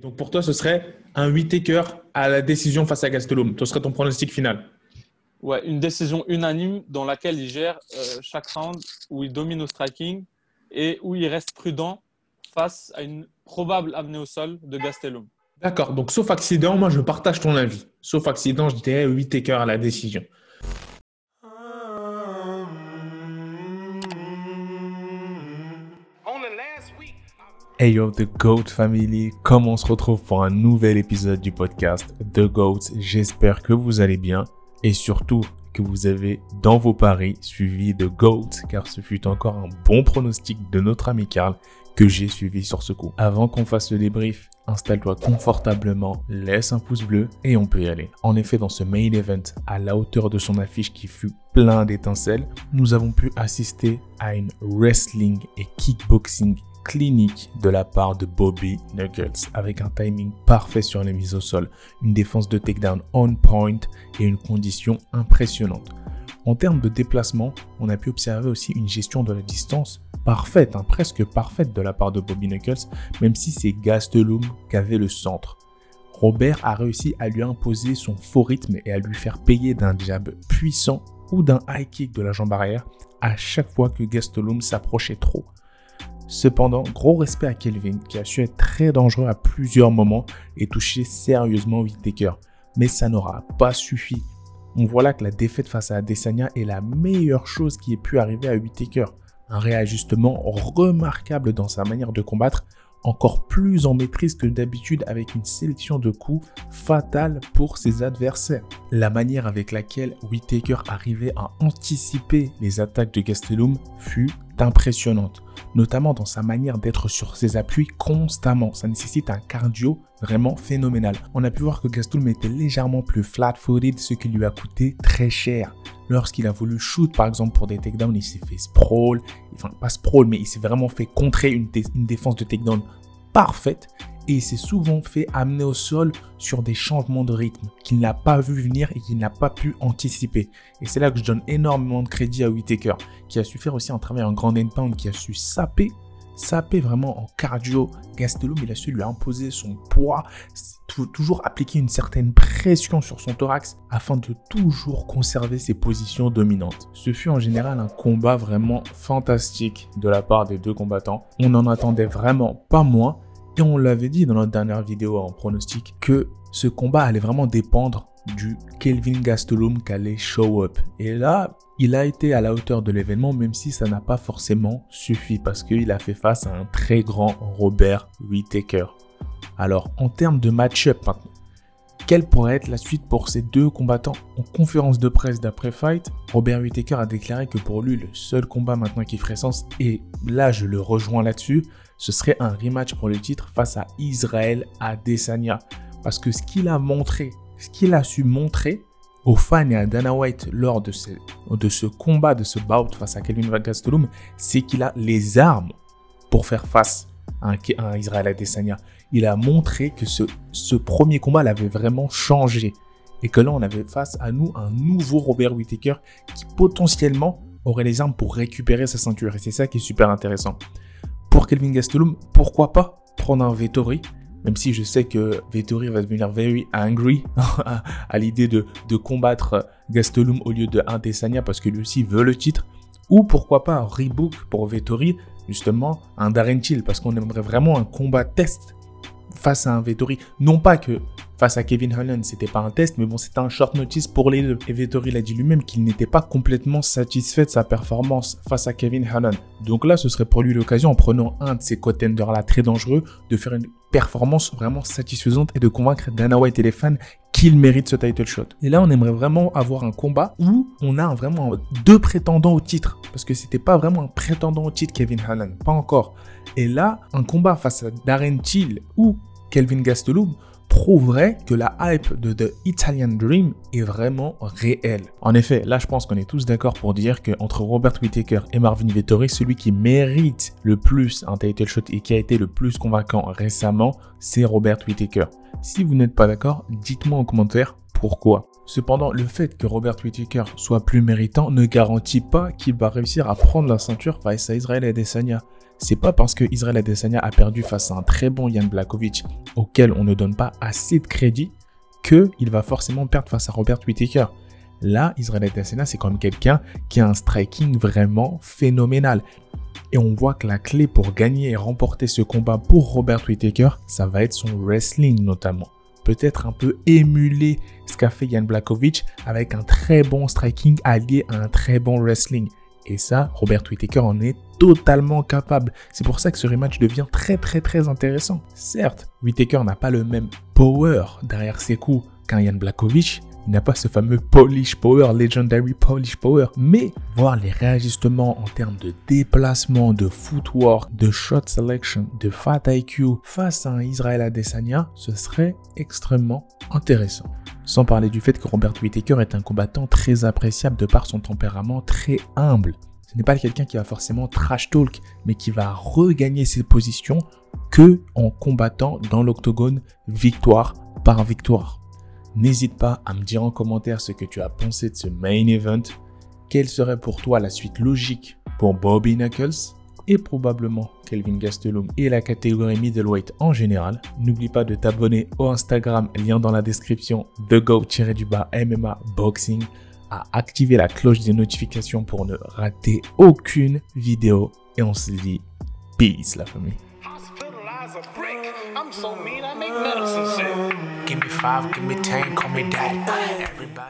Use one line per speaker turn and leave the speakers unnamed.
Donc pour toi, ce serait un Whitaker à la décision face à Gastelum. Ce serait ton pronostic final
Ouais, une décision unanime dans laquelle il gère euh, chaque round, où il domine au striking et où il reste prudent face à une probable amenée au sol de Gastelum.
D'accord, donc sauf accident, moi je partage ton avis. Sauf accident, je dirais Whitaker à la décision. Hey yo, The GOAT Family, comment on se retrouve pour un nouvel épisode du podcast The GOAT J'espère que vous allez bien et surtout que vous avez dans vos paris suivi The GOAT car ce fut encore un bon pronostic de notre ami Karl que j'ai suivi sur ce coup. Avant qu'on fasse le débrief, installe-toi confortablement, laisse un pouce bleu et on peut y aller. En effet, dans ce main event, à la hauteur de son affiche qui fut plein d'étincelles, nous avons pu assister à une wrestling et kickboxing clinique de la part de Bobby Knuckles avec un timing parfait sur les mises au sol, une défense de takedown on point et une condition impressionnante. En termes de déplacement, on a pu observer aussi une gestion de la distance parfaite, hein, presque parfaite de la part de Bobby Knuckles, même si c'est Gastelum qui avait le centre. Robert a réussi à lui imposer son faux rythme et à lui faire payer d'un jab puissant ou d'un high kick de la jambe arrière à chaque fois que Gastelum s'approchait trop. Cependant, gros respect à Kelvin qui a su être très dangereux à plusieurs moments et toucher sérieusement Whittaker. Mais ça n'aura pas suffi. On voit là que la défaite face à Adesanya est la meilleure chose qui ait pu arriver à Whittaker. Un réajustement remarquable dans sa manière de combattre, encore plus en maîtrise que d'habitude avec une sélection de coups fatale pour ses adversaires. La manière avec laquelle Whittaker arrivait à anticiper les attaques de Gastelum fut impressionnante, notamment dans sa manière d'être sur ses appuis constamment. Ça nécessite un cardio vraiment phénoménal. On a pu voir que Gastelum était légèrement plus flat-footed, ce qui lui a coûté très cher. Lorsqu'il a voulu shoot, par exemple, pour des takedowns, il s'est fait sprawl. Enfin, pas sprawl, mais il s'est vraiment fait contrer une, une défense de takedown parfaite et il s'est souvent fait amener au sol sur des changements de rythme qu'il n'a pas vu venir et qu'il n'a pas pu anticiper. Et c'est là que je donne énormément de crédit à Whitaker, qui a su faire aussi un travail en grand pound, qui a su saper, saper vraiment en cardio. Gastelum, il a su lui imposer son poids, toujours appliquer une certaine pression sur son thorax afin de toujours conserver ses positions dominantes. Ce fut en général un combat vraiment fantastique de la part des deux combattants. On n'en attendait vraiment pas moins et on l'avait dit dans notre dernière vidéo en pronostic que ce combat allait vraiment dépendre du Kelvin Gastelum qui allait show up. Et là, il a été à la hauteur de l'événement, même si ça n'a pas forcément suffi parce qu'il a fait face à un très grand Robert Whittaker. Alors, en termes de match-up maintenant, quelle pourrait être la suite pour ces deux combattants En conférence de presse d'après-fight, Robert Whittaker a déclaré que pour lui, le seul combat maintenant qui ferait sens, et là je le rejoins là-dessus, ce serait un rematch pour le titre face à Israël Adesanya. Parce que ce qu'il a montré, ce qu'il a su montrer aux fans et à Dana White lors de ce, combat, de ce bout face à Kelvin Gastelum, c'est qu'il a les armes pour faire face à un, Israël Adesanya. Il a montré que ce, ce premier combat l'avait vraiment changé. Et que là, on avait face à nous un nouveau Robert Whittaker qui potentiellement aurait les armes pour récupérer sa ceinture. Et c'est ça qui est super intéressant pour Kelvin Gastelum, pourquoi pas prendre un Vettori même si je sais que Vettori va devenir very angry à l'idée de, combattre Gastelum au lieu de Adesanya parce que lui aussi veut le titre. Ou pourquoi pas un rebook pour Vettori, justement un Darren Till parce qu'on aimerait vraiment un combat test face à un Vettori. Non pas que face à Kevin Holland, c'était pas un test, mais bon, c'était un short notice pour les deux. Et Vettori l'a dit lui-même qu'il n'était pas complètement satisfait de sa performance face à Kevin Holland. Donc là, ce serait pour lui l'occasion, en prenant un de ces contenders là très dangereux, de faire une performance vraiment satisfaisante et de convaincre Dana White et les fans qu'il mérite ce title shot. Et là, on aimerait vraiment avoir un combat où on a vraiment deux prétendants au titre. Parce que c'était pas vraiment un prétendant au titre, Kevin Holland. Pas encore. Et là, un combat face à Darren Till ou Kelvin Gastelum prouverait que la hype de The Italian Dream est vraiment réelle. En effet, là je pense qu'on est tous d'accord pour dire qu'entre Robert Whittaker et Marvin Vettori, celui qui mérite le plus un title shot et qui a été le plus convaincant récemment, c'est Robert Whittaker. Si vous n'êtes pas d'accord, dites-moi en commentaire pourquoi. Cependant, le fait que Robert Whittaker soit plus méritant ne garantit pas qu'il va réussir à prendre la ceinture face à Israël Adesanya. C'est pas parce que Israël Adesanya a perdu face à un très bon Jan Blakovic, auquel on ne donne pas assez de crédit, qu'il va forcément perdre face à Robert Whittaker. Là, Israël Adesanya, c'est quand même quelqu'un qui a un striking vraiment phénoménal. Et on voit que la clé pour gagner et remporter ce combat pour Robert Whittaker, ça va être son wrestling notamment. Peut-être un peu émuler ce qu'a fait Jan Blakovic avec un très bon striking allié à un très bon wrestling. Et ça, Robert Whittaker en est totalement capable. C'est pour ça que ce rematch devient très très très intéressant. Certes, Whittaker n'a pas le même power derrière ses coups qu'un Jan Blakovic, il n'a pas ce fameux Polish Power, Legendary Polish Power, mais voir les réajustements en termes de déplacement, de footwork, de shot selection, de fat IQ face à un Israël Adesanya, ce serait extrêmement intéressant. Sans parler du fait que Robert Whittaker est un combattant très appréciable de par son tempérament très humble. Ce n'est pas quelqu'un qui va forcément trash talk, mais qui va regagner ses positions que en combattant dans l'octogone victoire par victoire. N'hésite pas à me dire en commentaire ce que tu as pensé de ce main event. Quelle serait pour toi la suite logique pour Bobby Knuckles et probablement Kelvin Gastelum et la catégorie middleweight en général. N'oublie pas de t'abonner au Instagram, lien dans la description, de go-du-bas MMA Boxing, à activer la cloche des notifications pour ne rater aucune vidéo. Et on se dit peace la famille. Me.